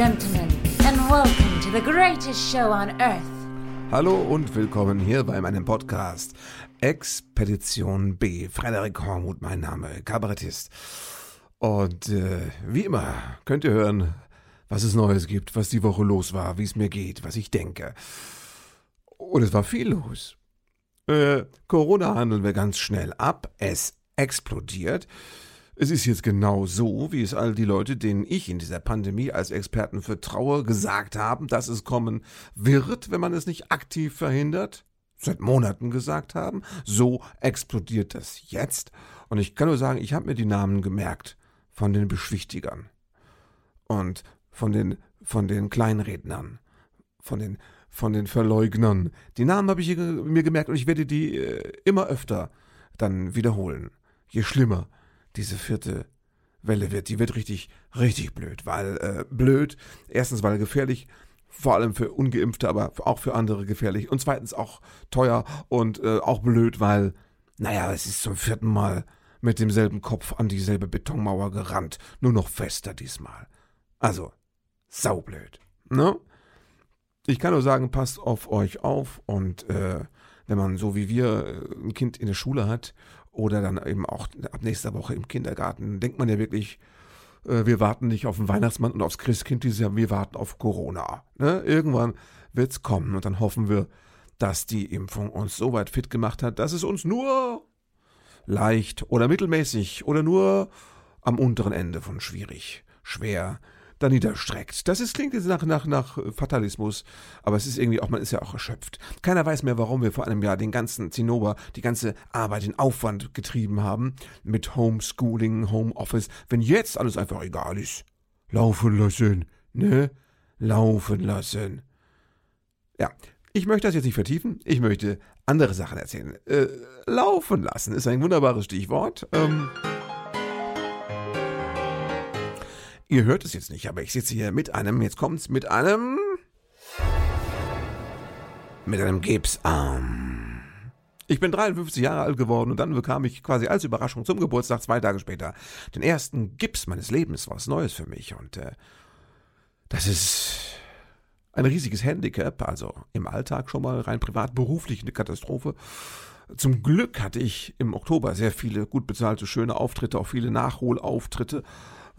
gentlemen, and welcome to the greatest show on earth. Hallo und willkommen hier bei meinem Podcast Expedition B. Frederik Hormuth, mein Name, Kabarettist. Und äh, wie immer könnt ihr hören, was es Neues gibt, was die Woche los war, wie es mir geht, was ich denke. Und es war viel los. Äh, Corona handeln wir ganz schnell ab. Es explodiert. Es ist jetzt genau so, wie es all die Leute, denen ich in dieser Pandemie als Experten vertraue, gesagt haben, dass es kommen wird, wenn man es nicht aktiv verhindert, seit Monaten gesagt haben. So explodiert das jetzt. Und ich kann nur sagen, ich habe mir die Namen gemerkt von den Beschwichtigern und von den, von den Kleinrednern, von den, von den Verleugnern. Die Namen habe ich mir gemerkt und ich werde die äh, immer öfter dann wiederholen. Je schlimmer, diese vierte Welle wird. Die wird richtig, richtig blöd, weil äh, blöd, erstens weil gefährlich, vor allem für Ungeimpfte, aber auch für andere gefährlich. Und zweitens auch teuer und äh, auch blöd, weil, naja, es ist zum vierten Mal mit demselben Kopf an dieselbe Betonmauer gerannt, nur noch fester diesmal. Also, saublöd, ne? Ich kann nur sagen, passt auf euch auf und äh, wenn man so wie wir äh, ein Kind in der Schule hat oder dann eben auch ab nächster Woche im Kindergarten, denkt man ja wirklich, äh, wir warten nicht auf den Weihnachtsmann und aufs Christkind dieses Jahr, wir warten auf Corona. Ne? Irgendwann wird's kommen und dann hoffen wir, dass die Impfung uns so weit fit gemacht hat, dass es uns nur leicht oder mittelmäßig oder nur am unteren Ende von schwierig, schwer da niederstreckt. Das ist, klingt jetzt nach, nach, nach Fatalismus, aber es ist irgendwie auch, man ist ja auch erschöpft. Keiner weiß mehr, warum wir vor einem Jahr den ganzen Zinnober, die ganze Arbeit, den Aufwand getrieben haben mit Homeschooling, Homeoffice, wenn jetzt alles einfach egal ist. Laufen lassen, ne? Laufen lassen. Ja, ich möchte das jetzt nicht vertiefen, ich möchte andere Sachen erzählen. Äh, laufen lassen ist ein wunderbares Stichwort. Ähm Ihr hört es jetzt nicht, aber ich sitze hier mit einem, jetzt kommt's, mit einem. mit einem Gipsarm. Ich bin 53 Jahre alt geworden und dann bekam ich quasi als Überraschung zum Geburtstag zwei Tage später den ersten Gips meines Lebens, was Neues für mich. Und äh, das ist ein riesiges Handicap, also im Alltag schon mal rein privat, beruflich eine Katastrophe. Zum Glück hatte ich im Oktober sehr viele gut bezahlte, schöne Auftritte, auch viele Nachholauftritte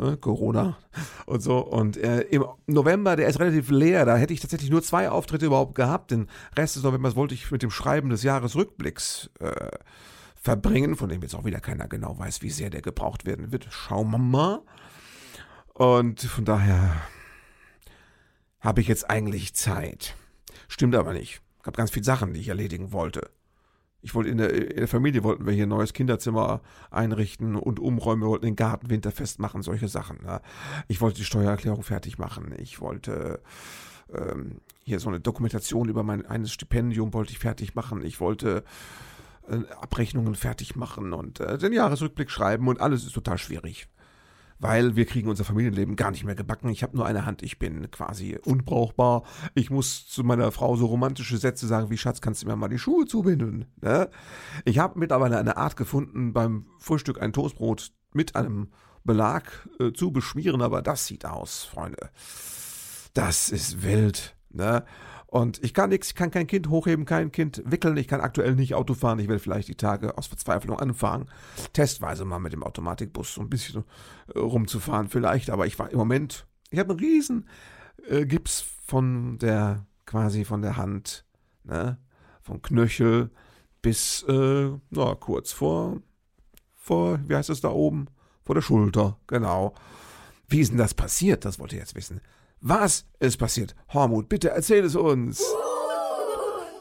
ne, Corona und so. Und äh, im November, der ist relativ leer, da hätte ich tatsächlich nur zwei Auftritte überhaupt gehabt. Den Rest des Novembers wollte ich mit dem Schreiben des Jahresrückblicks äh, verbringen, von dem jetzt auch wieder keiner genau weiß, wie sehr der gebraucht werden wird. Schauen wir mal. Und von daher habe ich jetzt eigentlich Zeit. Stimmt aber nicht. Ich habe ganz viele Sachen, die ich erledigen wollte. Ich wollte in der, in der Familie wollten wir hier ein neues Kinderzimmer einrichten und umräumen. Wir wollten den Garten winterfest machen, solche Sachen. Ne? Ich wollte die Steuererklärung fertig machen. Ich wollte ähm, hier so eine Dokumentation über mein eines Stipendium wollte ich fertig machen. Ich wollte äh, Abrechnungen fertig machen und äh, den Jahresrückblick schreiben und alles ist total schwierig weil wir kriegen unser Familienleben gar nicht mehr gebacken. Ich habe nur eine Hand, ich bin quasi unbrauchbar. Ich muss zu meiner Frau so romantische Sätze sagen wie Schatz, kannst du mir mal die Schuhe zubinden? Ne? Ich habe mittlerweile eine Art gefunden, beim Frühstück ein Toastbrot mit einem Belag äh, zu beschmieren, aber das sieht aus, Freunde. Das ist wild. Ne? Und ich kann nichts, ich kann kein Kind hochheben, kein Kind wickeln, ich kann aktuell nicht Auto fahren, ich werde vielleicht die Tage aus Verzweiflung anfangen, testweise mal mit dem Automatikbus so ein bisschen äh, rumzufahren vielleicht, aber ich war im Moment, ich habe einen riesen äh, Gips von der, quasi von der Hand, ne, vom Knöchel bis, äh, na, kurz vor, vor, wie heißt es da oben? Vor der Schulter, genau. Wie ist denn das passiert? Das wollte ich jetzt wissen. Was ist passiert? Hormut, bitte erzähl es uns.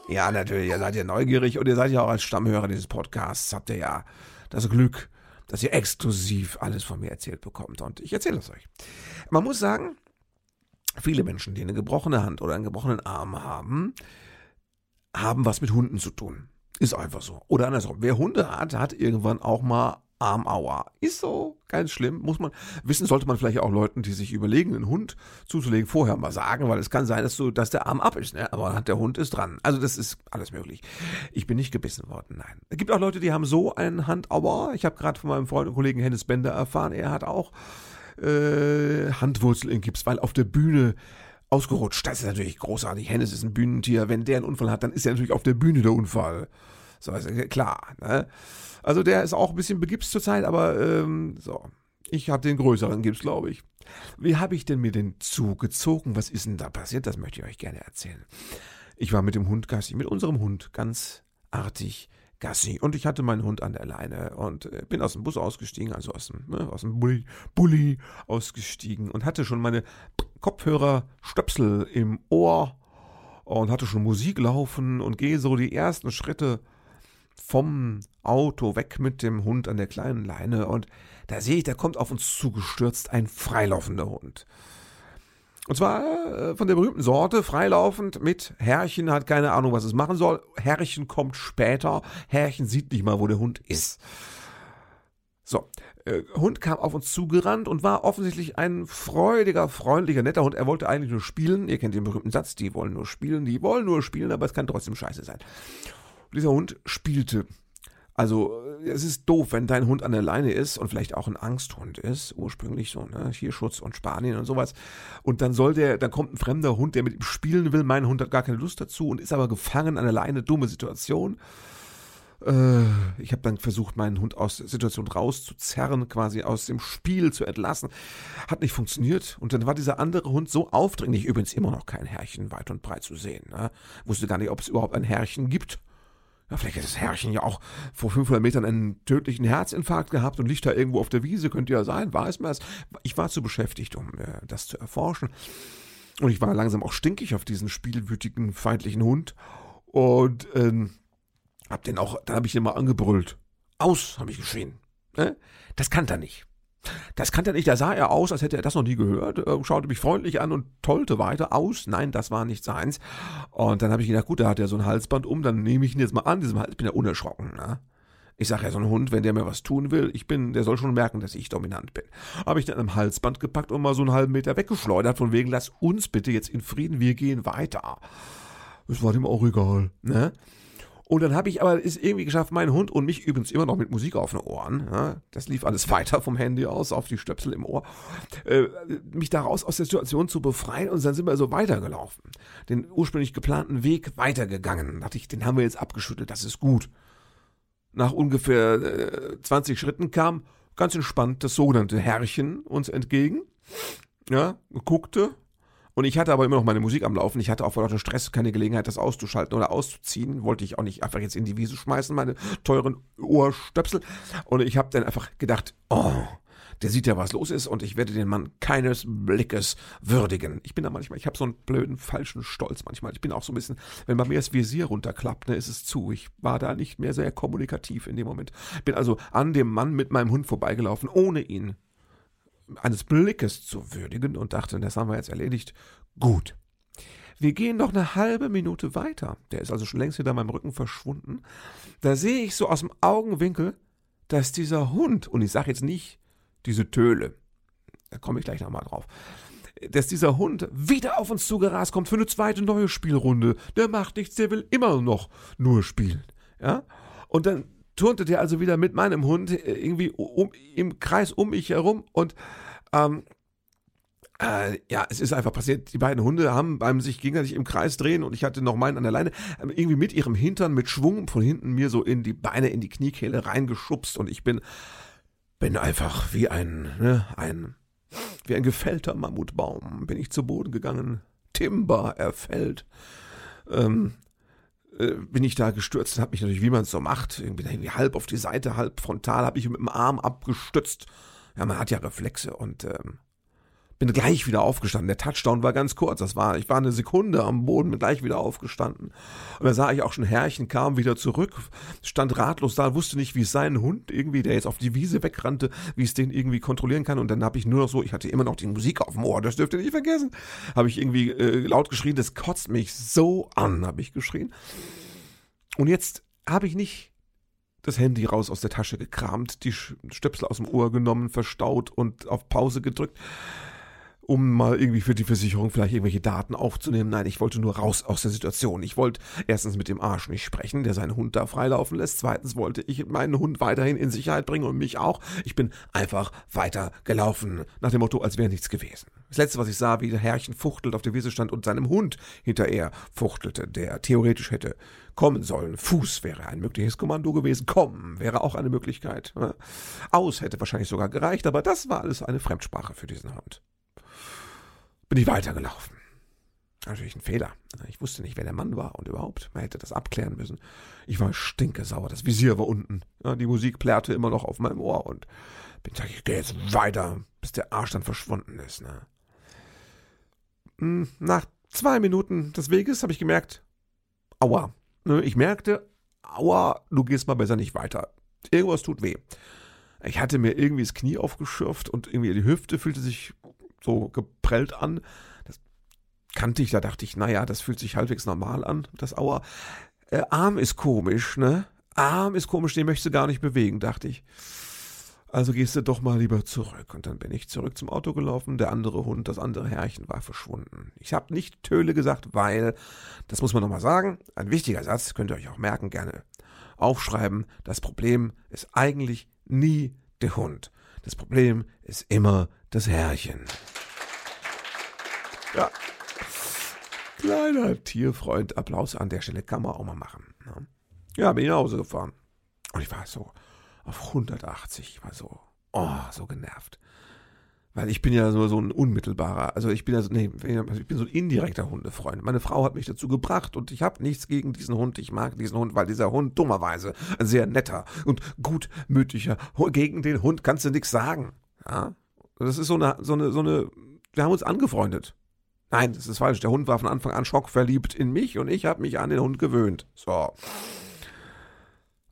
Ja, natürlich, ihr seid ja neugierig und ihr seid ja auch als Stammhörer dieses Podcasts, habt ihr ja das Glück, dass ihr exklusiv alles von mir erzählt bekommt. Und ich erzähle es euch. Man muss sagen, viele Menschen, die eine gebrochene Hand oder einen gebrochenen Arm haben, haben was mit Hunden zu tun. Ist einfach so. Oder andersrum. Wer Hunde hat, hat irgendwann auch mal Armauer. Ist so, ganz schlimm. Muss man wissen, sollte man vielleicht auch Leuten, die sich überlegen, einen Hund zuzulegen, vorher mal sagen, weil es kann sein, dass, du, dass der Arm ab ist, ne? aber der Hund ist dran. Also das ist alles möglich. Ich bin nicht gebissen worden, nein. Es gibt auch Leute, die haben so einen Handauer. Ich habe gerade von meinem Freund und Kollegen Hennes Bender erfahren, er hat auch äh, Handwurzel in Gips, weil auf der Bühne ausgerutscht. Das ist natürlich großartig. Hennes ist ein Bühnentier. Wenn der einen Unfall hat, dann ist er natürlich auf der Bühne der Unfall. So, ist ja klar. Ne? Also der ist auch ein bisschen begipst zurzeit, aber ähm, so. Ich habe den größeren Gips, glaube ich. Wie habe ich denn mir den zugezogen? Was ist denn da passiert? Das möchte ich euch gerne erzählen. Ich war mit dem Hund Gassi, mit unserem Hund ganz artig Gassi. Und ich hatte meinen Hund an der Leine und äh, bin aus dem Bus ausgestiegen, also aus dem, ne, aus dem Bulli, Bulli ausgestiegen und hatte schon meine Kopfhörer, Stöpsel im Ohr und hatte schon Musik laufen und gehe so die ersten Schritte vom Auto weg mit dem Hund an der kleinen Leine und da sehe ich, da kommt auf uns zugestürzt ein freilaufender Hund. Und zwar äh, von der berühmten Sorte, freilaufend mit Herrchen, hat keine Ahnung, was es machen soll. Herrchen kommt später. Herrchen sieht nicht mal, wo der Hund ist. So, äh, Hund kam auf uns zugerannt und war offensichtlich ein freudiger, freundlicher, netter Hund. Er wollte eigentlich nur spielen. Ihr kennt den berühmten Satz, die wollen nur spielen, die wollen nur spielen, aber es kann trotzdem scheiße sein. Und dieser Hund spielte also es ist doof, wenn dein Hund an der Leine ist und vielleicht auch ein Angsthund ist, ursprünglich so, ne, Tierschutz und Spanien und sowas. Und dann soll der, dann kommt ein fremder Hund, der mit ihm spielen will. Mein Hund hat gar keine Lust dazu und ist aber gefangen an der Leine. Dumme Situation. Äh, ich habe dann versucht, meinen Hund aus der Situation rauszuzerren, quasi aus dem Spiel zu entlassen. Hat nicht funktioniert. Und dann war dieser andere Hund so aufdringlich, übrigens immer noch kein Herrchen weit und breit zu sehen. Ne? Wusste gar nicht, ob es überhaupt ein Herrchen gibt. Ja, vielleicht hat das Herrchen ja auch vor 500 Metern einen tödlichen Herzinfarkt gehabt und liegt da irgendwo auf der Wiese, könnte ja sein, weiß man es. Ich war zu beschäftigt, um äh, das zu erforschen. Und ich war langsam auch stinkig auf diesen spielwütigen, feindlichen Hund. Und ähm, hab den auch, dann habe ich den mal angebrüllt. Aus, habe ich geschrien. Ne? Das kann er nicht. Das kannte er nicht. Da sah er aus, als hätte er das noch nie gehört, äh, schaute mich freundlich an und tollte weiter aus. Nein, das war nicht seins. Und dann habe ich gedacht, gut, da hat er so ein Halsband um, dann nehme ich ihn jetzt mal an, diesem Hals. Bin ja unerschrocken. Ne? Ich sage ja, so ein Hund, wenn der mir was tun will, ich bin, der soll schon merken, dass ich dominant bin. Habe ich dann am Halsband gepackt und mal so einen halben Meter weggeschleudert, von wegen, lass uns bitte jetzt in Frieden, wir gehen weiter. Das war dem auch egal, ne? Und dann habe ich aber es irgendwie geschafft, meinen Hund und mich übrigens immer noch mit Musik auf den Ohren, ja, das lief alles weiter vom Handy aus auf die Stöpsel im Ohr, äh, mich daraus aus der Situation zu befreien und dann sind wir so weitergelaufen. Den ursprünglich geplanten Weg weitergegangen. Da dachte ich, den haben wir jetzt abgeschüttelt, das ist gut. Nach ungefähr äh, 20 Schritten kam ganz entspannt das sogenannte Herrchen uns entgegen, ja, guckte, und ich hatte aber immer noch meine Musik am Laufen. Ich hatte auch vor lauter Stress keine Gelegenheit, das auszuschalten oder auszuziehen. Wollte ich auch nicht einfach jetzt in die Wiese schmeißen, meine teuren Ohrstöpsel. Und ich habe dann einfach gedacht, oh, der sieht ja, was los ist und ich werde den Mann keines Blickes würdigen. Ich bin da manchmal, ich habe so einen blöden, falschen Stolz manchmal. Ich bin auch so ein bisschen, wenn man mir das Visier runterklappt, ne, ist es zu. Ich war da nicht mehr sehr kommunikativ in dem Moment. Bin also an dem Mann mit meinem Hund vorbeigelaufen, ohne ihn eines Blickes zu würdigen und dachte, das haben wir jetzt erledigt. Gut. Wir gehen noch eine halbe Minute weiter. Der ist also schon längst hinter meinem Rücken verschwunden. Da sehe ich so aus dem Augenwinkel, dass dieser Hund, und ich sage jetzt nicht diese Töle, da komme ich gleich nochmal drauf, dass dieser Hund wieder auf uns zugerast kommt für eine zweite neue Spielrunde. Der macht nichts, der will immer noch nur spielen. Ja? Und dann turnte der also wieder mit meinem Hund äh, irgendwie um, im Kreis um mich herum und ähm, äh, ja, es ist einfach passiert, die beiden Hunde haben beim sich gegenseitig im Kreis drehen und ich hatte noch meinen an der Leine, ähm, irgendwie mit ihrem Hintern mit Schwung von hinten mir so in die Beine, in die Kniekehle reingeschubst und ich bin, bin einfach wie ein, ne, ein, wie ein gefällter Mammutbaum bin ich zu Boden gegangen. Timber erfällt. Ähm, äh, bin ich da gestürzt und habe mich natürlich, wie man es so macht, irgendwie, irgendwie halb auf die Seite, halb frontal, habe ich mit dem Arm abgestützt. Ja, man hat ja Reflexe und ähm, bin gleich wieder aufgestanden. Der Touchdown war ganz kurz. Das war, ich war eine Sekunde am Boden, bin gleich wieder aufgestanden. Und da sah ich auch schon, Herrchen kam wieder zurück, stand ratlos da, wusste nicht, wie es seinen Hund irgendwie, der jetzt auf die Wiese wegrannte, wie es den irgendwie kontrollieren kann. Und dann habe ich nur noch so, ich hatte immer noch die Musik auf dem Ohr, das dürft ihr nicht vergessen. Habe ich irgendwie äh, laut geschrien, das kotzt mich so an, habe ich geschrien. Und jetzt habe ich nicht das Handy raus aus der Tasche gekramt, die Stöpsel aus dem Ohr genommen, verstaut und auf Pause gedrückt um mal irgendwie für die Versicherung vielleicht irgendwelche Daten aufzunehmen. Nein, ich wollte nur raus aus der Situation. Ich wollte erstens mit dem Arsch nicht sprechen, der seinen Hund da freilaufen lässt. Zweitens wollte ich meinen Hund weiterhin in Sicherheit bringen und mich auch. Ich bin einfach weiter gelaufen, nach dem Motto, als wäre nichts gewesen. Das letzte, was ich sah, wie der Herrchen fuchtelt auf der Wiese stand und seinem Hund hinterher fuchtelte, der theoretisch hätte kommen sollen. Fuß wäre ein mögliches Kommando gewesen. Kommen wäre auch eine Möglichkeit. Aus hätte wahrscheinlich sogar gereicht, aber das war alles eine Fremdsprache für diesen Hund bin ich weitergelaufen. Natürlich ein Fehler. Ich wusste nicht, wer der Mann war und überhaupt. Man hätte das abklären müssen. Ich war stinkesauer. Das Visier war unten. Ja, die Musik plärrte immer noch auf meinem Ohr und bin gesagt, ich gehe jetzt weiter, bis der Arsch dann verschwunden ist. Ne? Hm, nach zwei Minuten des Weges habe ich gemerkt, aua. Ne, ich merkte, aua, du gehst mal besser nicht weiter. Irgendwas tut weh. Ich hatte mir irgendwie das Knie aufgeschürft und irgendwie die Hüfte fühlte sich so geprellt an. Das kannte ich, da dachte ich, naja, das fühlt sich halbwegs normal an, das Aua. Äh, Arm ist komisch, ne? Arm ist komisch, den möchtest du gar nicht bewegen, dachte ich. Also gehst du doch mal lieber zurück. Und dann bin ich zurück zum Auto gelaufen. Der andere Hund, das andere Herrchen war verschwunden. Ich habe nicht Töle gesagt, weil, das muss man nochmal sagen, ein wichtiger Satz, könnt ihr euch auch merken, gerne aufschreiben. Das Problem ist eigentlich nie der Hund. Das Problem ist immer das Herrchen. Ja. Kleiner Tierfreund, Applaus an der Stelle kann man auch mal machen. Ne? Ja, bin ich nach Hause gefahren. Und ich war so auf 180. Ich war so, oh, so genervt. Weil ich bin ja so, so ein unmittelbarer, also ich bin ja so, nee, ich bin so ein indirekter Hundefreund. Meine Frau hat mich dazu gebracht und ich habe nichts gegen diesen Hund. Ich mag diesen Hund, weil dieser Hund dummerweise ein sehr netter und gutmütiger, gegen den Hund kannst du nichts sagen. Ja? Das ist so eine, so eine, so eine, wir haben uns angefreundet. Nein, das ist falsch. Der Hund war von Anfang an schockverliebt in mich und ich habe mich an den Hund gewöhnt. So.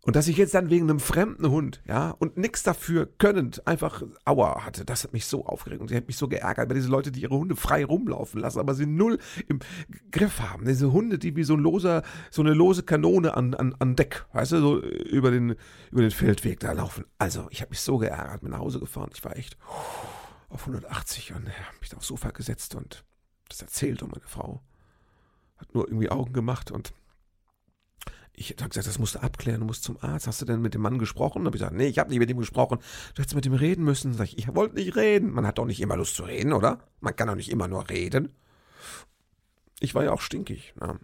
Und dass ich jetzt dann wegen einem fremden Hund, ja, und nichts dafür könnend einfach Aua hatte, das hat mich so aufgeregt und sie hat mich so geärgert, weil diese Leute, die ihre Hunde frei rumlaufen lassen, aber sie null im Griff haben. Diese Hunde, die wie so ein loser, so eine lose Kanone an, an, an Deck, weißt du, so über den, über den Feldweg da laufen. Also, ich habe mich so geärgert, bin nach Hause gefahren. Ich war echt auf 180 und habe mich aufs Sofa gesetzt und das erzählt und meine Frau hat nur irgendwie Augen gemacht und ich habe gesagt, das musst du abklären, du musst zum Arzt. Hast du denn mit dem Mann gesprochen? Dann habe ich gesagt, nee, ich habe nicht mit ihm gesprochen. Du hättest mit ihm reden müssen. Sag ich, ich wollte nicht reden. Man hat doch nicht immer Lust zu reden, oder? Man kann doch nicht immer nur reden. Ich war ja auch stinkig. Ja.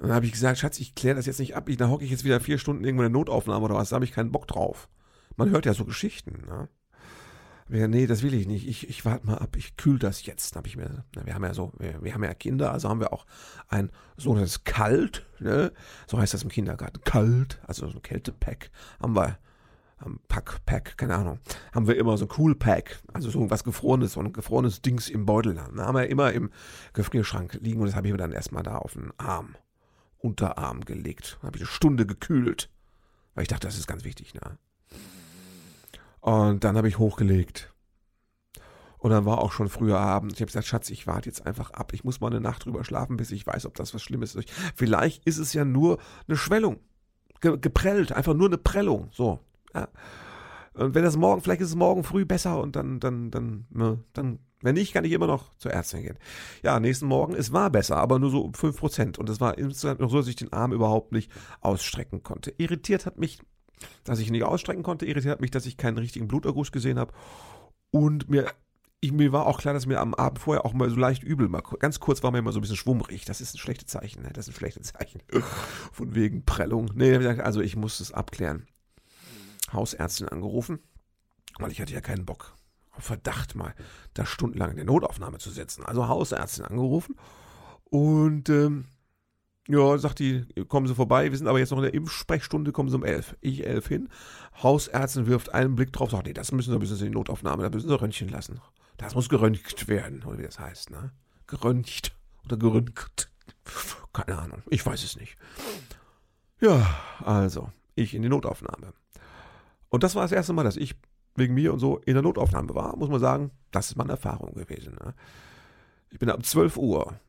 Dann habe ich gesagt, Schatz, ich kläre das jetzt nicht ab. Ich, da hocke ich jetzt wieder vier Stunden irgendwo in der Notaufnahme oder was. Da habe ich keinen Bock drauf. Man hört ja so Geschichten. Ne? Nee, das will ich nicht. Ich, ich warte mal ab. Ich kühl das jetzt. Hab ich mir, wir haben ja so, wir, wir haben ja Kinder, also haben wir auch ein sogenanntes Kalt, ne? So heißt das im Kindergarten. Kalt, also so ein Kältepack haben wir. Am Pack, Pack, keine Ahnung, haben wir immer so ein Cool Pack, also so was Gefrorenes, so ein gefrorenes Dings im Beutel. Da haben wir immer im Gefrierschrank liegen und das habe ich mir dann erstmal da auf den Arm, Unterarm gelegt. Habe ich eine Stunde gekühlt, weil ich dachte, das ist ganz wichtig, ne? Und dann habe ich hochgelegt. Und dann war auch schon früher Abend. Ich habe gesagt, Schatz, ich warte jetzt einfach ab. Ich muss mal eine Nacht drüber schlafen, bis ich weiß, ob das was Schlimmes ist. Vielleicht ist es ja nur eine Schwellung. Ge geprellt, einfach nur eine Prellung. So. Ja. Und wenn das morgen, vielleicht ist es morgen früh besser und dann, dann, dann, ne, dann, wenn nicht, kann ich immer noch zur Ärztin gehen. Ja, nächsten Morgen, es war besser, aber nur so um 5%. Und es war insgesamt noch so, dass ich den Arm überhaupt nicht ausstrecken konnte. Irritiert hat mich dass ich nicht ausstrecken konnte. Irritiert mich, dass ich keinen richtigen Bluterguss gesehen habe. Und mir, ich, mir war auch klar, dass mir am Abend vorher auch mal so leicht übel war. Ganz kurz war mir immer so ein bisschen schwummrig. Das ist ein schlechtes Zeichen. Ne? Das ist ein schlechtes Zeichen. Von wegen Prellung. Nee, also ich muss es abklären. Hausärztin angerufen, weil ich hatte ja keinen Bock. Auf Verdacht mal, da stundenlang in der Notaufnahme zu sitzen. Also Hausärztin angerufen. Und ähm, ja, sagt die, kommen Sie vorbei, wir sind aber jetzt noch in der Impfsprechstunde, kommen Sie um elf. Ich elf hin. Hausärztin wirft einen Blick drauf, sagt, nee, das müssen Sie, müssen Sie in die Notaufnahme, da müssen Sie Röntgen lassen. Das muss geröntgt werden, oder wie das heißt, ne? Geröntgt oder geröntgt. Keine Ahnung, ich weiß es nicht. Ja, also, ich in die Notaufnahme. Und das war das erste Mal, dass ich wegen mir und so in der Notaufnahme war, muss man sagen, das ist meine Erfahrung gewesen. Ne? Ich bin ab 12 Uhr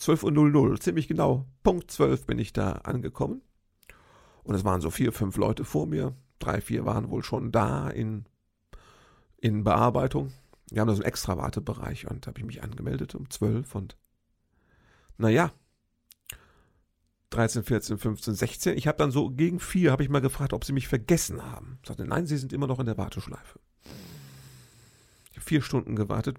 12.00 Uhr, ziemlich genau, Punkt 12 bin ich da angekommen. Und es waren so vier, fünf Leute vor mir. Drei, vier waren wohl schon da in, in Bearbeitung. Wir haben da so einen extra Wartebereich und habe ich mich angemeldet um 12 und naja, 13, 14, 15, 16. Ich habe dann so gegen vier habe ich mal gefragt, ob sie mich vergessen haben. Ich sagte, nein, sie sind immer noch in der Warteschleife. Ich habe vier Stunden gewartet,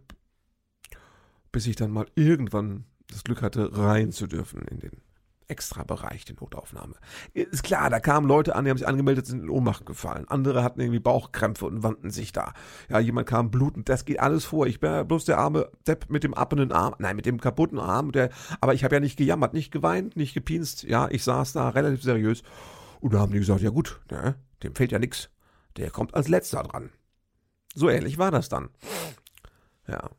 bis ich dann mal irgendwann das Glück hatte, rein zu dürfen in den extra Bereich, die Notaufnahme. Ist klar, da kamen Leute an, die haben sich angemeldet, sind in Ohnmacht gefallen. Andere hatten irgendwie Bauchkrämpfe und wandten sich da. Ja, jemand kam blutend, das geht alles vor. Ich bin bloß der arme Depp mit dem abenden Arm, nein, mit dem kaputten Arm, der, aber ich habe ja nicht gejammert, nicht geweint, nicht gepinst. Ja, ich saß da relativ seriös. Und da haben die gesagt, ja gut, ne, dem fehlt ja nichts. Der kommt als letzter dran. So ähnlich war das dann. Ja.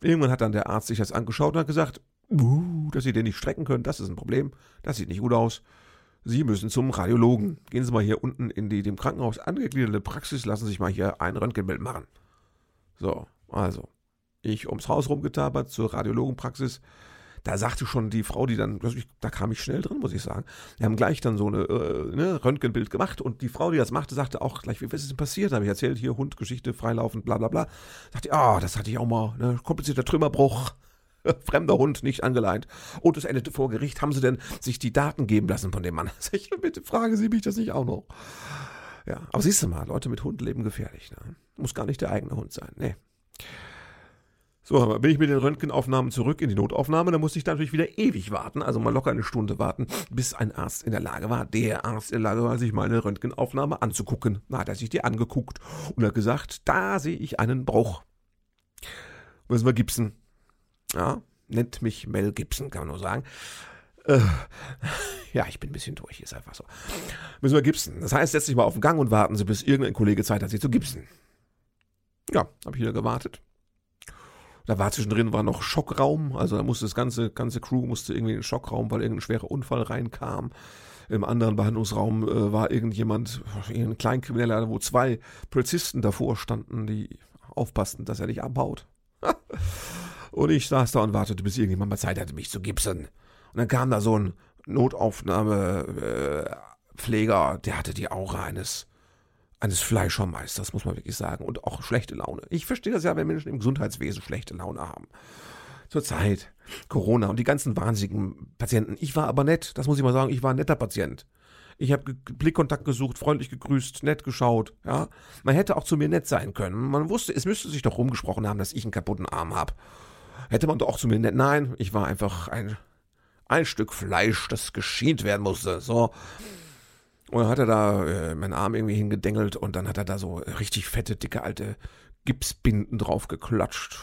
Irgendwann hat dann der Arzt sich das angeschaut und hat gesagt, Uh, dass Sie den nicht strecken können, das ist ein Problem. Das sieht nicht gut aus. Sie müssen zum Radiologen. Gehen Sie mal hier unten in die dem Krankenhaus angegliederte Praxis, lassen Sie sich mal hier ein Röntgenbild machen. So, also, ich ums Haus rumgetabert zur Radiologenpraxis. Da sagte schon die Frau, die dann, da kam ich schnell drin, muss ich sagen. Wir haben gleich dann so eine äh, ne, Röntgenbild gemacht und die Frau, die das machte, sagte auch gleich, wie ist denn passiert? Da habe ich erzählt, hier Hundgeschichte, freilaufend, bla bla bla. Sagte, ah, oh, das hatte ich auch mal, ne, komplizierter Trümmerbruch. Fremder Hund nicht angeleint. Und es endete vor Gericht. Haben Sie denn sich die Daten geben lassen von dem Mann? Ich, bitte fragen Sie mich das nicht auch noch. Ja, aber siehst du mal, Leute mit Hund leben gefährlich. Ne? Muss gar nicht der eigene Hund sein. Nee. So, bin ich mit den Röntgenaufnahmen zurück in die Notaufnahme, da musste ich da natürlich wieder ewig warten, also mal locker eine Stunde warten, bis ein Arzt in der Lage war, der Arzt in der Lage war, sich meine Röntgenaufnahme anzugucken. Na, hat er sich die angeguckt und hat gesagt, da sehe ich einen Bruch. Müssen wir gipsen. Ja, nennt mich Mel Gibson, kann man nur sagen. Äh, ja, ich bin ein bisschen durch, ist einfach so. Müssen wir Gibson. Das heißt, setz dich mal auf den Gang und warten Sie, bis irgendein Kollege Zeit hat, Sie zu gipsen. Ja, habe ich wieder gewartet. Da war zwischendrin war noch Schockraum, also da musste das ganze, ganze Crew musste irgendwie in den Schockraum, weil irgendein schwerer Unfall reinkam. Im anderen Behandlungsraum äh, war irgendjemand, ein Kleinkrimineller, wo zwei Polizisten davor standen, die aufpassten, dass er nicht abhaut. Und ich saß da und wartete, bis irgendjemand mal Zeit hatte, mich zu gipsen. Und dann kam da so ein Notaufnahmepfleger, der hatte die Aura eines, eines Fleischermeisters, muss man wirklich sagen. Und auch schlechte Laune. Ich verstehe das ja, wenn Menschen im Gesundheitswesen schlechte Laune haben. Zur Zeit, Corona und die ganzen wahnsinnigen Patienten. Ich war aber nett, das muss ich mal sagen, ich war ein netter Patient. Ich habe Blickkontakt gesucht, freundlich gegrüßt, nett geschaut, ja. Man hätte auch zu mir nett sein können. Man wusste, es müsste sich doch rumgesprochen haben, dass ich einen kaputten Arm habe. Hätte man doch auch zu mir nett. Nein, ich war einfach ein, ein Stück Fleisch, das geschient werden musste. So. Und dann hat er da äh, meinen Arm irgendwie hingedengelt und dann hat er da so richtig fette, dicke, alte Gipsbinden drauf geklatscht.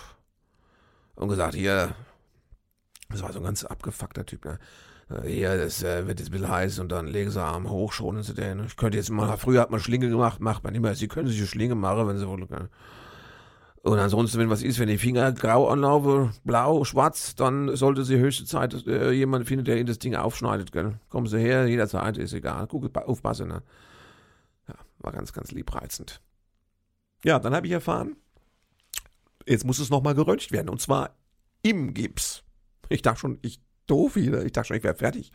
Und gesagt, hier, das war so ein ganz abgefuckter Typ, ne? Hier, das äh, wird jetzt ein bisschen heiß und dann legen sie Arm hoch, schonen sie den. Ich könnte jetzt mal, früher hat man Schlinge gemacht, macht man nicht mehr. Sie können sich eine Schlinge machen, wenn sie wollen. Und ansonsten, wenn was ist, wenn die Finger grau anlaufen, blau, schwarz, dann sollte sie höchste Zeit äh, jemand finden, der ihnen das Ding aufschneidet. Gell? Kommen sie her, jederzeit, ist egal. Guck, aufpassen. Ne? Ja, war ganz, ganz liebreizend. Ja, dann habe ich erfahren, jetzt muss es nochmal geröntgt werden. Und zwar im Gips. Ich dachte schon, ich doof wieder. Ich dachte schon, ich wäre fertig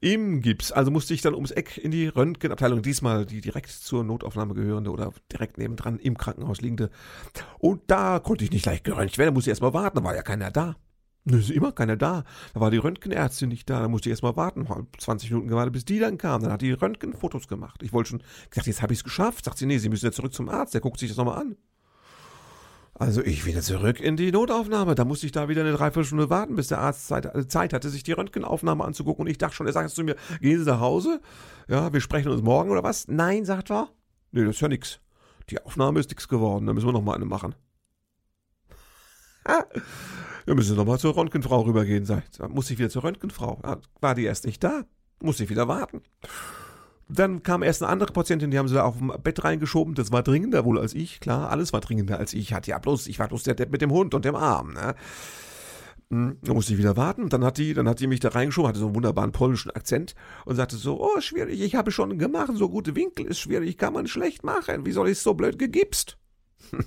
im Gips. Also musste ich dann ums Eck in die Röntgenabteilung, diesmal die direkt zur Notaufnahme gehörende oder direkt nebendran im Krankenhaus liegende. Und da konnte ich nicht leicht geröntgt werden, da musste ich erstmal warten, da war ja keiner da. Da ist immer keiner da. Da war die Röntgenärztin nicht da, da musste ich erstmal warten. 20 Minuten gewartet, bis die dann kam. Dann hat die Röntgenfotos gemacht. Ich wollte schon gesagt, jetzt habe ich es geschafft. Sagt sie, nee, Sie müssen ja zurück zum Arzt, der guckt sich das nochmal an. Also ich wieder zurück in die Notaufnahme. Da musste ich da wieder eine Dreiviertelstunde warten, bis der Arzt Zeit, äh, Zeit hatte, sich die Röntgenaufnahme anzugucken. Und ich dachte schon, er sagt zu mir, gehen Sie nach Hause? Ja, wir sprechen uns morgen oder was? Nein, sagt er. Nee, das ist ja nix. Die Aufnahme ist nix geworden. Da müssen wir nochmal eine machen. Ha. Wir müssen nochmal zur Röntgenfrau rübergehen, sagt. Da muss ich wieder zur Röntgenfrau. War die erst nicht da? Muss ich wieder warten. Dann kam erst eine andere Patientin, die haben sie da auf dem Bett reingeschoben. Das war dringender wohl als ich. Klar, alles war dringender als ich. Hatte ja bloß, ich war bloß der Depp mit dem Hund und dem Arm. Ne? Hm, da musste ich wieder warten. Dann hat die, dann hat die mich da reingeschoben, hatte so einen wunderbaren polnischen Akzent und sagte so, oh, schwierig, ich habe schon gemacht, so gute Winkel ist schwierig, kann man schlecht machen. Wie soll ich so blöd gegipst?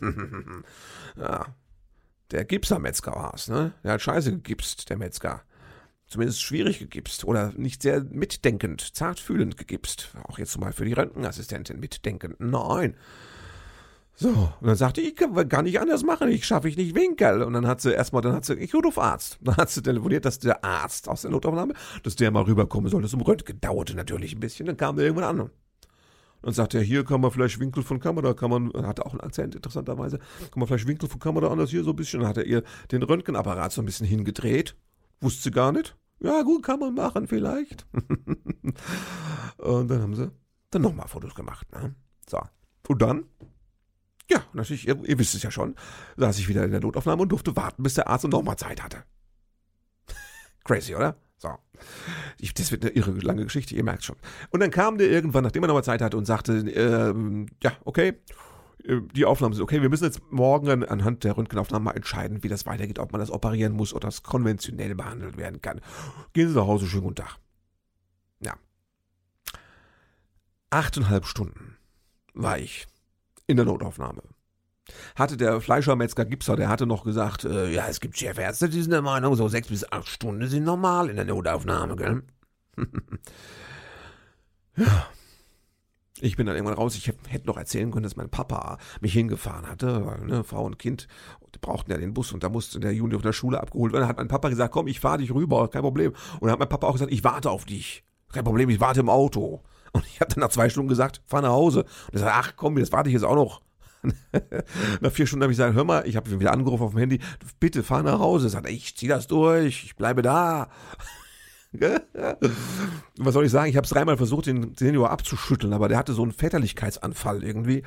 ja, der Gipser-Metzger war's, ne? Der hat scheiße gegipst, der Metzger zumindest schwierig gegipst oder nicht sehr mitdenkend, zartfühlend gegipst. Auch jetzt mal für die Röntgenassistentin mitdenkend. Nein. So, und dann sagte ich, kann, nicht anders machen, ich schaffe ich nicht Winkel. Und dann hat sie erstmal, dann hat sie, ich rufe Arzt. Dann hat sie telefoniert, dass der Arzt aus der Notaufnahme, dass der mal rüberkommen soll. Das um Röntgen dauerte natürlich ein bisschen, dann kam der irgendwann an. Dann sagt er, hier kann man vielleicht Winkel von Kamera, kann man, hat auch einen Akzent interessanterweise, kann man vielleicht Winkel von Kamera anders hier so ein bisschen. Dann hat er ihr den Röntgenapparat so ein bisschen hingedreht. Wusste sie gar nicht. Ja, gut, kann man machen, vielleicht. und dann haben sie dann nochmal Fotos gemacht. Ne? So. Und dann ja, natürlich, ihr, ihr, wisst es ja schon, saß ich wieder in der Notaufnahme und durfte warten, bis der Arzt nochmal Zeit hatte. Crazy, oder? So. Ich, das wird eine irre lange Geschichte, ihr merkt schon. Und dann kam der irgendwann, nachdem er nochmal Zeit hatte und sagte, äh, ja, okay, die Aufnahmen sind okay, wir müssen jetzt morgen anhand der Röntgenaufnahmen mal entscheiden, wie das weitergeht, ob man das operieren muss oder das konventionell behandelt werden kann. Gehen Sie nach Hause, schönen guten Tag. Ja. Achteinhalb Stunden war ich in der Notaufnahme. Hatte der Fleischermetzger Gipser, der hatte noch gesagt, äh, ja, es gibt Chefärzte, die sind der Meinung, so sechs bis acht Stunden sind normal in der Notaufnahme, gell? ja. Ich bin dann irgendwann raus. Ich hätte noch erzählen können, dass mein Papa mich hingefahren hatte, weil ne, Frau und Kind brauchten ja den Bus und da musste der Junior von der Schule abgeholt werden. Dann hat mein Papa gesagt, komm, ich fahre dich rüber, kein Problem. Und dann hat mein Papa auch gesagt, ich warte auf dich. Kein Problem, ich warte im Auto. Und ich habe dann nach zwei Stunden gesagt, fahr nach Hause. Und er sagt, ach komm, jetzt warte ich jetzt auch noch. nach vier Stunden habe ich gesagt, hör mal, ich habe wieder angerufen auf dem Handy, bitte fahr nach Hause. Er sagt, ich zieh das durch, ich bleibe da. Was soll ich sagen? Ich habe es dreimal versucht, den Senior abzuschütteln, aber der hatte so einen Väterlichkeitsanfall irgendwie.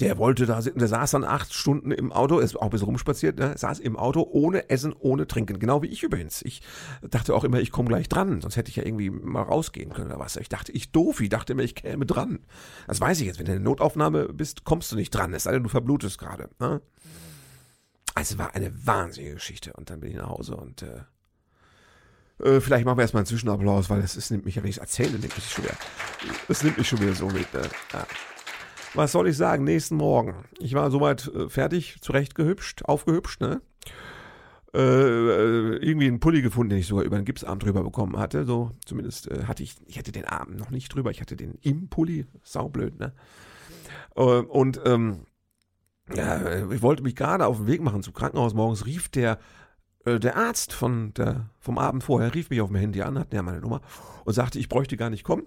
Der wollte da sitzen, der saß dann acht Stunden im Auto, ist auch ein bisschen rumspaziert, ne? saß im Auto ohne Essen, ohne Trinken. Genau wie ich übrigens. Ich dachte auch immer, ich komme gleich dran, sonst hätte ich ja irgendwie mal rausgehen können oder was. Ich dachte, ich doof, ich dachte immer, ich käme dran. Das weiß ich jetzt, wenn du in der Notaufnahme bist, kommst du nicht dran, es sei denn, du verblutest gerade. Ne? Also war eine wahnsinnige Geschichte. Und dann bin ich nach Hause und äh, äh, vielleicht machen wir erstmal einen Zwischenapplaus, weil es nimmt mich wenn ich es erzähle, nimmt mich schon wieder. Es nimmt mich schon wieder so mit. Ne? Ja was soll ich sagen, nächsten Morgen. Ich war soweit äh, fertig, zurechtgehübscht, aufgehübscht, ne? Äh, äh, irgendwie einen Pulli gefunden, den ich sogar über den Gipsarm drüber bekommen hatte. So, zumindest äh, hatte ich, ich hatte den Arm noch nicht drüber, ich hatte den im Pulli, saublöd, ne? Äh, und ähm, ja, ich wollte mich gerade auf den Weg machen zum Krankenhaus. Morgens rief der äh, der Arzt von der, vom Abend vorher rief mich auf dem Handy an, hat ja meine Nummer und sagte, ich bräuchte gar nicht kommen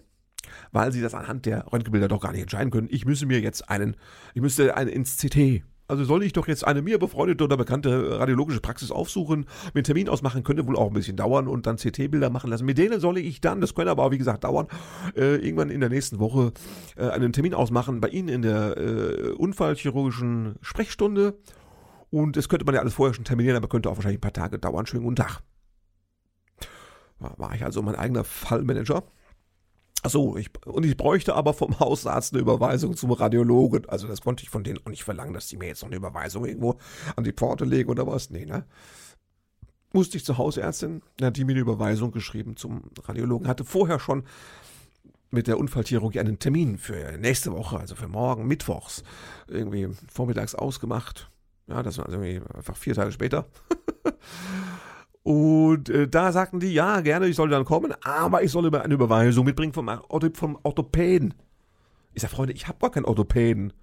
weil sie das anhand der Röntgenbilder doch gar nicht entscheiden können. Ich müsse mir jetzt einen, ich müsste einen ins CT also soll ich doch jetzt eine mir befreundete oder bekannte radiologische Praxis aufsuchen, mir einen Termin ausmachen, könnte wohl auch ein bisschen dauern und dann CT-Bilder machen lassen. Mit denen soll ich dann, das könnte aber auch wie gesagt dauern, äh, irgendwann in der nächsten Woche äh, einen Termin ausmachen bei Ihnen in der äh, unfallchirurgischen Sprechstunde. Und das könnte man ja alles vorher schon terminieren, aber könnte auch wahrscheinlich ein paar Tage dauern. Schönen guten Tag. War ich also mein eigener Fallmanager Achso, ich, und ich bräuchte aber vom Hausarzt eine Überweisung zum Radiologen. Also das konnte ich von denen auch nicht verlangen, dass die mir jetzt noch eine Überweisung irgendwo an die Pforte legen oder was. Nee, ne? Musste ich zur Hausärztin, dann hat die mir eine Überweisung geschrieben zum Radiologen. Hatte vorher schon mit der Unfallchirurgie einen Termin für nächste Woche, also für morgen, mittwochs, irgendwie vormittags ausgemacht. Ja, das war also irgendwie einfach vier Tage später. Und äh, da sagten die, ja, gerne, ich soll dann kommen, aber ich soll eine Überweisung mitbringen vom, vom Orthopäden. Ich sage, Freunde, ich habe gar keinen Orthopäden.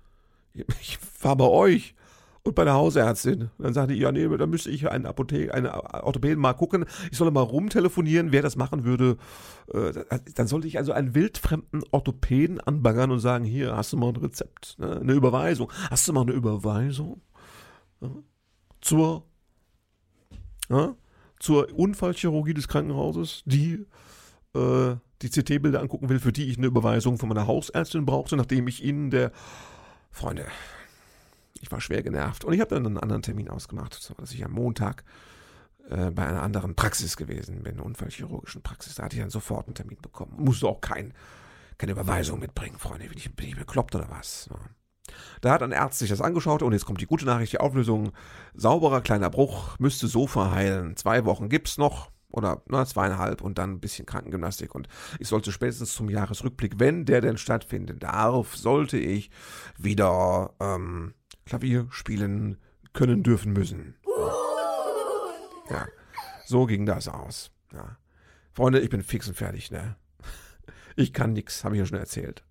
Ich war bei euch und bei der Hausärztin. Dann sagte ich, ja, nee, da müsste ich einen Apotheke, einen Orthopäden mal gucken. Ich solle mal rumtelefonieren, wer das machen würde. Äh, dann sollte ich also einen wildfremden Orthopäden anbangern und sagen, hier, hast du mal ein Rezept, ne? eine Überweisung. Hast du mal eine Überweisung? Zur ja? zur Unfallchirurgie des Krankenhauses, die äh, die CT-Bilder angucken will, für die ich eine Überweisung von meiner Hausärztin brauchte, nachdem ich ihnen der Freunde, ich war schwer genervt und ich habe dann einen anderen Termin ausgemacht, dass ich am Montag äh, bei einer anderen Praxis gewesen bin, unfallchirurgischen Praxis. Da hatte ich dann sofort einen Termin bekommen. Musste auch kein, keine Überweisung mitbringen, Freunde. Bin ich, bin ich bekloppt oder was? Da hat ein Arzt sich das angeschaut und jetzt kommt die gute Nachricht, die Auflösung. Sauberer kleiner Bruch, müsste so verheilen. Zwei Wochen gibt's noch oder na, zweieinhalb und dann ein bisschen Krankengymnastik. Und ich sollte spätestens zum Jahresrückblick, wenn der denn stattfinden darf, sollte ich wieder ähm, Klavier spielen können dürfen müssen. Ja, so ging das aus. Ja. Freunde, ich bin fix und fertig, ne? Ich kann nix, habe ich ja schon erzählt.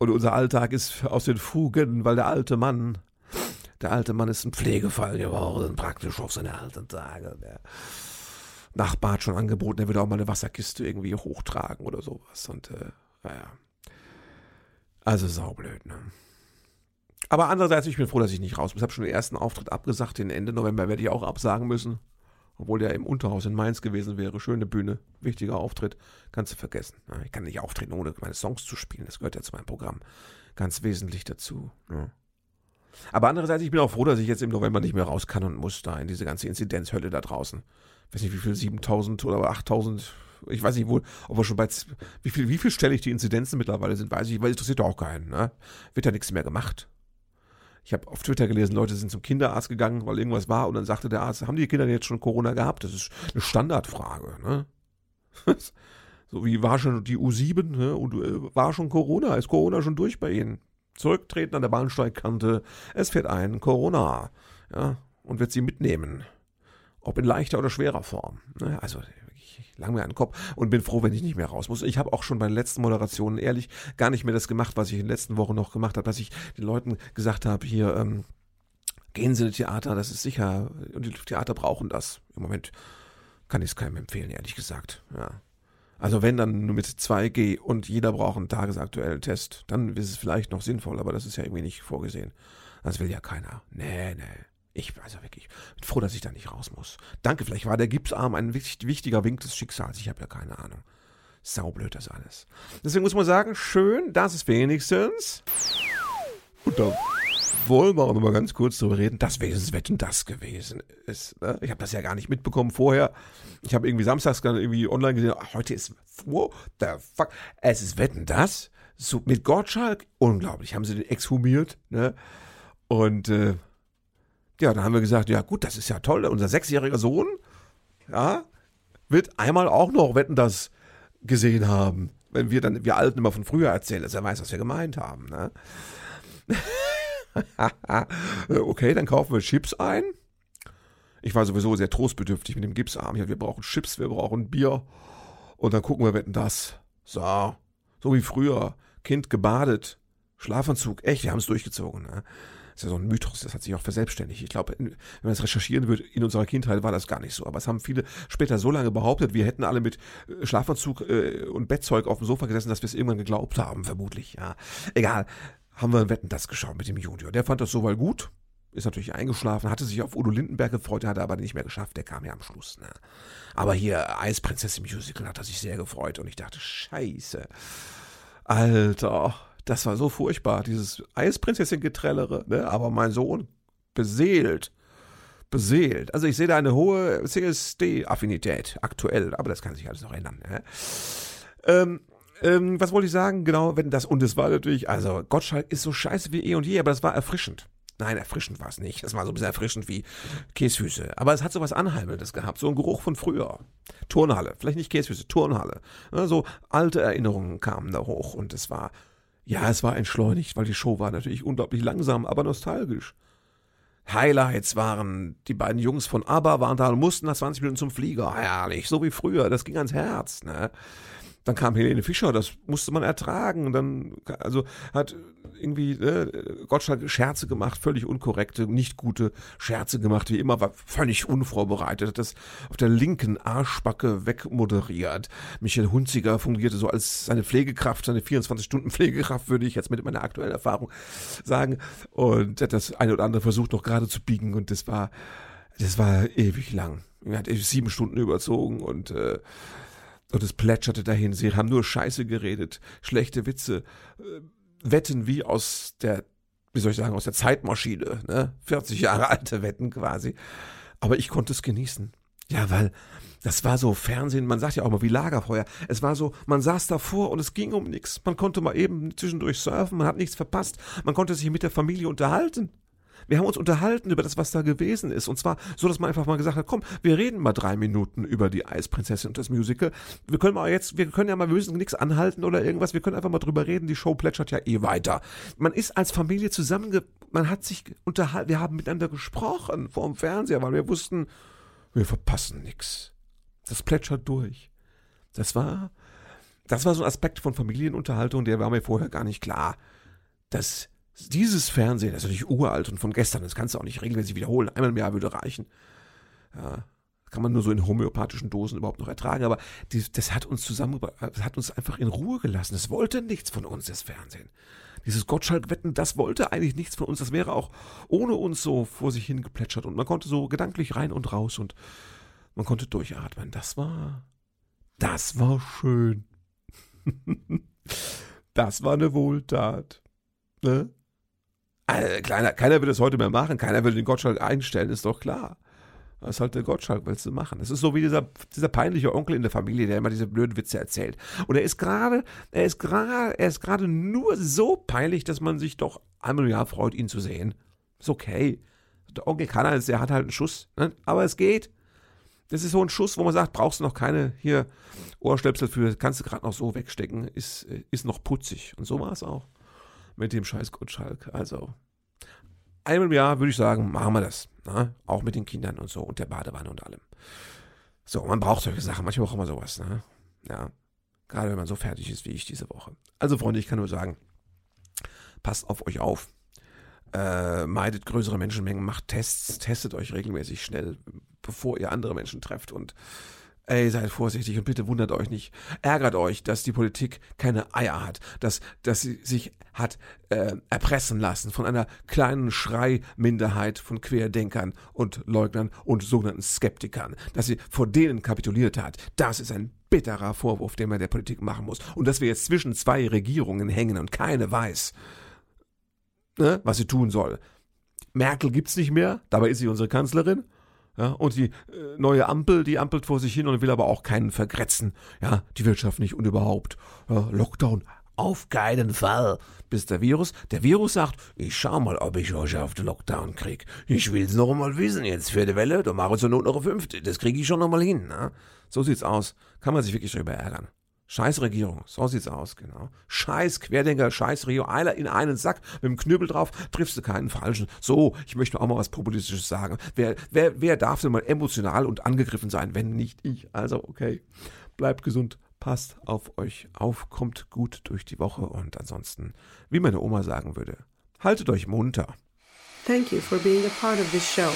Und unser Alltag ist aus den Fugen, weil der alte Mann, der alte Mann ist ein Pflegefall geworden, praktisch auf seine alten Tage. Der Nachbar hat schon angeboten, er würde auch mal eine Wasserkiste irgendwie hochtragen oder sowas. Und, äh, naja. Also saublöd, ne? Aber andererseits, ich bin froh, dass ich nicht raus bin. Ich habe schon den ersten Auftritt abgesagt. Den Ende November werde ich auch absagen müssen. Obwohl der im Unterhaus in Mainz gewesen wäre. Schöne Bühne, wichtiger Auftritt. Kannst du vergessen. Ich kann nicht auftreten, ohne meine Songs zu spielen. Das gehört ja zu meinem Programm. Ganz wesentlich dazu. Ja. Aber andererseits, ich bin auch froh, dass ich jetzt im November nicht mehr raus kann und muss da in diese ganze Inzidenzhölle da draußen. Ich weiß nicht, wie viel, 7000 oder 8000 ich weiß nicht wohl, ob wir schon bei, wie viel, wie viel stellig die Inzidenzen mittlerweile sind, weiß ich, weil es interessiert doch auch keinen, ne? Wird ja nichts mehr gemacht. Ich habe auf Twitter gelesen, Leute sind zum Kinderarzt gegangen, weil irgendwas war und dann sagte der Arzt, haben die Kinder jetzt schon Corona gehabt? Das ist eine Standardfrage, ne? so wie war schon die U7, ne? Und äh, war schon Corona, ist Corona schon durch bei Ihnen? Zurücktreten an der Bahnsteigkante, es fährt ein Corona, ja, und wird sie mitnehmen. Ob in leichter oder schwerer Form. Ne? Also lang mir an den Kopf und bin froh, wenn ich nicht mehr raus muss. Ich habe auch schon bei den letzten Moderationen ehrlich gar nicht mehr das gemacht, was ich in den letzten Wochen noch gemacht habe, dass ich den Leuten gesagt habe, hier, ähm, gehen Sie ins Theater, das ist sicher, und die Theater brauchen das. Im Moment kann ich es keinem empfehlen, ehrlich gesagt. Ja. Also wenn dann nur mit 2G und jeder braucht einen tagesaktuellen Test, dann ist es vielleicht noch sinnvoll, aber das ist ja irgendwie nicht vorgesehen. Das will ja keiner. Nee, nee. Ich, also wirklich, bin froh, dass ich da nicht raus muss. Danke, vielleicht war der Gipsarm ein wichtiger Wink des Schicksals. Ich habe ja keine Ahnung. Saublöd das alles. Deswegen muss man sagen, schön, dass es wenigstens. Und da wollen wir auch noch mal ganz kurz drüber reden, dass wenigstens Wetten das gewesen ist. Ne? Ich habe das ja gar nicht mitbekommen vorher. Ich habe irgendwie samstags dann irgendwie online gesehen, ach, heute ist, what the fuck, es ist Wetten das? So, mit Gottschalk, unglaublich, haben sie den exhumiert, ne? Und, äh, ja, dann haben wir gesagt, ja gut, das ist ja toll, unser sechsjähriger Sohn, ja, wird einmal auch noch Wetten das gesehen haben. Wenn wir dann, wir Alten immer von früher erzählen, dass er weiß, was wir gemeint haben. Ne? okay, dann kaufen wir Chips ein. Ich war sowieso sehr trostbedürftig mit dem Gipsarm. Ja, wir brauchen Chips, wir brauchen Bier. Und dann gucken wir, wetten das. So, so wie früher. Kind gebadet. Schlafanzug. Echt, wir haben es durchgezogen. Ne? Ist ja so ein Mythos, das hat sich auch verselbstständigt. Ich glaube, wenn man es recherchieren würde, in unserer Kindheit war das gar nicht so. Aber es haben viele später so lange behauptet, wir hätten alle mit äh, Schlafanzug äh, und Bettzeug auf dem Sofa gesessen, dass wir es irgendwann geglaubt haben, vermutlich. Ja, egal. Haben wir ein Wetten das geschaut mit dem Junior. Der fand das soweit gut. Ist natürlich eingeschlafen, hatte sich auf Udo Lindenberg gefreut, hat er aber nicht mehr geschafft, der kam ja am Schluss. Ne? Aber hier Eisprinzessin Musical hat er sich sehr gefreut und ich dachte, scheiße. Alter, das war so furchtbar, dieses Eisprinzessin-Getrellere, ne? aber mein Sohn beseelt. Beseelt. Also ich sehe da eine hohe CSD-Affinität aktuell, aber das kann sich alles noch ändern. Ne? Ähm, ähm, was wollte ich sagen? Genau, wenn das, und es war natürlich, also Gottschalk ist so scheiße wie eh und je, aber das war erfrischend. Nein, erfrischend war es nicht. Das war so ein bisschen erfrischend wie Käsfüße. Aber es hat so was Anheimelndes gehabt. So ein Geruch von früher. Turnhalle. Vielleicht nicht Käsfüße, Turnhalle. So alte Erinnerungen kamen da hoch und es war ja, es war entschleunigt, weil die Show war natürlich unglaublich langsam, aber nostalgisch. Highlights waren, die beiden Jungs von ABBA waren da und mussten nach 20 Minuten zum Flieger. Herrlich, so wie früher, das ging ans Herz. Ne? Dann kam Helene Fischer, das musste man ertragen. Dann, also hat irgendwie äh, Gottschalk Scherze gemacht, völlig unkorrekte, nicht gute Scherze gemacht, wie immer, war völlig unvorbereitet, hat das auf der linken Arschbacke wegmoderiert. Michael Hunziger fungierte so als seine Pflegekraft, seine 24-Stunden-Pflegekraft, würde ich jetzt mit meiner aktuellen Erfahrung sagen. Und hat das eine oder andere versucht noch gerade zu biegen und das war, das war ewig lang. Er hat sieben Stunden überzogen und äh, und es plätscherte dahin. Sie haben nur Scheiße geredet, schlechte Witze, äh, Wetten wie aus der, wie soll ich sagen, aus der Zeitmaschine, ne? 40 Jahre alte Wetten quasi. Aber ich konnte es genießen. Ja, weil das war so Fernsehen, man sagt ja auch mal wie Lagerfeuer. Es war so, man saß davor und es ging um nichts. Man konnte mal eben zwischendurch surfen, man hat nichts verpasst. Man konnte sich mit der Familie unterhalten. Wir haben uns unterhalten über das, was da gewesen ist. Und zwar so, dass man einfach mal gesagt hat, komm, wir reden mal drei Minuten über die Eisprinzessin und das Musical. Wir können mal jetzt, wir können ja mal, wir müssen nichts anhalten oder irgendwas. Wir können einfach mal drüber reden. Die Show plätschert ja eh weiter. Man ist als Familie zusammenge, man hat sich unterhalten, wir haben miteinander gesprochen vor dem Fernseher, weil wir wussten, wir verpassen nichts. Das plätschert durch. Das war das war so ein Aspekt von Familienunterhaltung, der war mir vorher gar nicht klar. Dass dieses Fernsehen, ist natürlich uralt und von gestern, das kannst du auch nicht regelmäßig wiederholen. Einmal im Jahr würde reichen. Ja, kann man nur so in homöopathischen Dosen überhaupt noch ertragen, aber die, das hat uns zusammen, hat uns einfach in Ruhe gelassen. Es wollte nichts von uns, das Fernsehen. Dieses Gottschalk-Wetten, das wollte eigentlich nichts von uns. Das wäre auch ohne uns so vor sich hingeplätschert und man konnte so gedanklich rein und raus und man konnte durchatmen. Das war, das war schön. das war eine Wohltat. Ne? Also, keiner, keiner will das heute mehr machen, keiner will den Gottschalk einstellen, ist doch klar. Das ist halt der Gottschalk, willst du machen. Das ist so wie dieser, dieser peinliche Onkel in der Familie, der immer diese blöden Witze erzählt. Und er ist gerade, er ist gerade, er ist gerade nur so peinlich, dass man sich doch einmal im Jahr freut, ihn zu sehen. Ist okay. Der Onkel kann alles, der hat halt einen Schuss, ne? aber es geht. Das ist so ein Schuss, wo man sagt, brauchst du noch keine hier Ohrstöpsel für, kannst du gerade noch so wegstecken, ist, ist noch putzig. Und so war es auch mit dem scheiß Gottschalk. Also, einmal im Jahr würde ich sagen, machen wir das. Ne? Auch mit den Kindern und so und der Badewanne und allem. So, man braucht solche Sachen. Manchmal braucht man sowas. Ne? Ja. Gerade wenn man so fertig ist wie ich diese Woche. Also, Freunde, ich kann nur sagen, passt auf euch auf. Äh, meidet größere Menschenmengen, macht Tests, testet euch regelmäßig schnell, bevor ihr andere Menschen trefft und Ey, seid vorsichtig und bitte wundert euch nicht. Ärgert euch, dass die Politik keine Eier hat, dass, dass sie sich hat äh, erpressen lassen von einer kleinen Schreiminderheit von Querdenkern und Leugnern und sogenannten Skeptikern, dass sie vor denen kapituliert hat. Das ist ein bitterer Vorwurf, den man der Politik machen muss. Und dass wir jetzt zwischen zwei Regierungen hängen und keine weiß, ne, was sie tun soll. Merkel gibt's nicht mehr, dabei ist sie unsere Kanzlerin. Ja, und die äh, neue Ampel, die ampelt vor sich hin und will aber auch keinen vergrätzen. Ja, die Wirtschaft nicht und überhaupt. Ja, Lockdown. Auf keinen Fall. Bis der Virus, der Virus sagt, ich schau mal, ob ich euch auf den Lockdown krieg. Ich will's noch mal wissen jetzt. Vierte Welle, da mache ich zur Not noch eine fünfte. Das krieg ich schon noch mal hin. Na? So sieht's aus. Kann man sich wirklich drüber ärgern. Scheiß Regierung, so sieht's aus, genau. Scheiß Querdenker, scheiß Rio Eiler in einen Sack mit dem Knüppel drauf, triffst du keinen falschen. So, ich möchte auch mal was Populistisches sagen. Wer, wer, wer darf denn mal emotional und angegriffen sein, wenn nicht ich? Also, okay. Bleibt gesund, passt auf euch auf, kommt gut durch die Woche und ansonsten, wie meine Oma sagen würde, haltet euch munter. Thank you for being a part of this show.